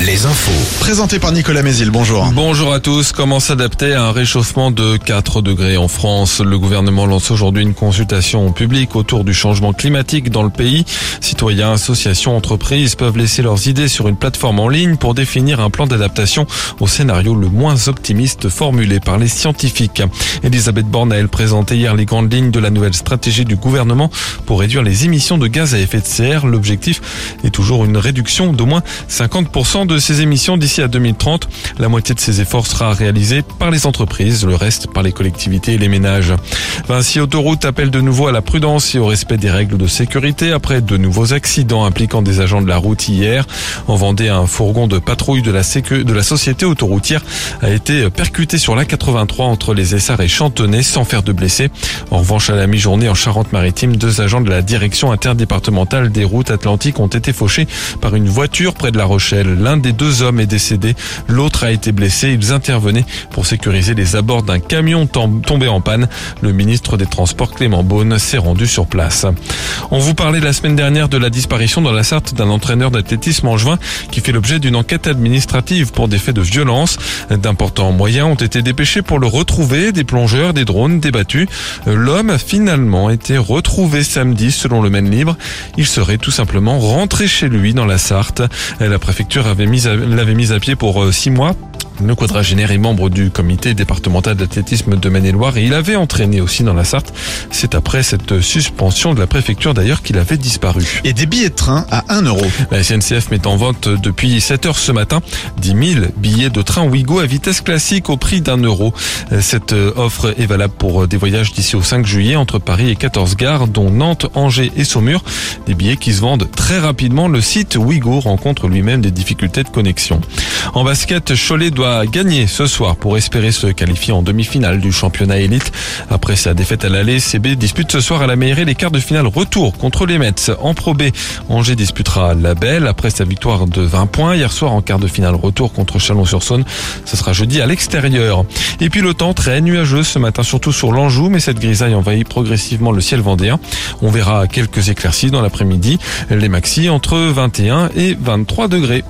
Les infos. Présenté par Nicolas Mézil, bonjour. Bonjour à tous. Comment s'adapter à un réchauffement de 4 degrés en France? Le gouvernement lance aujourd'hui une consultation publique autour du changement climatique dans le pays. Citoyens, associations, entreprises peuvent laisser leurs idées sur une plateforme en ligne pour définir un plan d'adaptation au scénario le moins optimiste formulé par les scientifiques. Elisabeth Borne a elle présenté hier les grandes lignes de la nouvelle stratégie du gouvernement pour réduire les émissions de gaz à effet de serre. L'objectif est toujours une réduction d'au moins 50% de ces émissions d'ici à 2030. La moitié de ces efforts sera réalisée par les entreprises, le reste par les collectivités et les ménages. Vinci Autoroute appelle de nouveau à la prudence et au respect des règles de sécurité après de nouveaux accidents impliquant des agents de la route hier. En Vendée, un fourgon de patrouille de la, de la société autoroutière a été percuté sur l'A83 entre les Essarts et Chantonnay sans faire de blessés. En revanche, à la mi-journée en Charente-Maritime, deux agents de la direction interdépartementale des routes atlantiques ont été fauchés par une voiture près de la Rochelle. L'un des deux hommes est décédé, l'autre a été blessé. Ils intervenaient pour sécuriser les abords d'un camion tombé en panne. Le ministre des Transports Clément Beaune s'est rendu sur place. On vous parlait la semaine dernière de la disparition dans la Sarthe d'un entraîneur d'athlétisme en juin qui fait l'objet d'une enquête administrative pour des faits de violence. D'importants moyens ont été dépêchés pour le retrouver, des plongeurs, des drones débattus. L'homme a finalement été retrouvé samedi selon le Maine Libre. Il serait tout simplement rentré chez lui dans la Sarthe. La préfecture l'avait mis à pied pour euh, six mois le quadragénaire est membre du comité départemental d'athlétisme de Maine-et-Loire et il avait entraîné aussi dans la Sarthe. C'est après cette suspension de la préfecture d'ailleurs qu'il avait disparu. Et des billets de train à 1 euro. La SNCF met en vente depuis 7 heures ce matin 10 000 billets de train Ouigo à vitesse classique au prix d'un euro. Cette offre est valable pour des voyages d'ici au 5 juillet entre Paris et 14 gares dont Nantes, Angers et Saumur. Des billets qui se vendent très rapidement. Le site Ouigo rencontre lui-même des difficultés de connexion. En basket, Cholet doit gagner ce soir pour espérer se qualifier en demi-finale du championnat élite. Après sa défaite à l'aller, CB dispute ce soir à la Meillerie les quarts de finale retour contre les Mets. En Pro B, Angers disputera la Belle après sa victoire de 20 points hier soir en quart de finale retour contre Chalon-sur-Saône. Ce sera jeudi à l'extérieur. Et puis le temps très nuageux ce matin, surtout sur l'Anjou, mais cette grisaille envahit progressivement le ciel vendéen. On verra quelques éclaircies dans l'après-midi. Les maxi entre 21 et 23 degrés.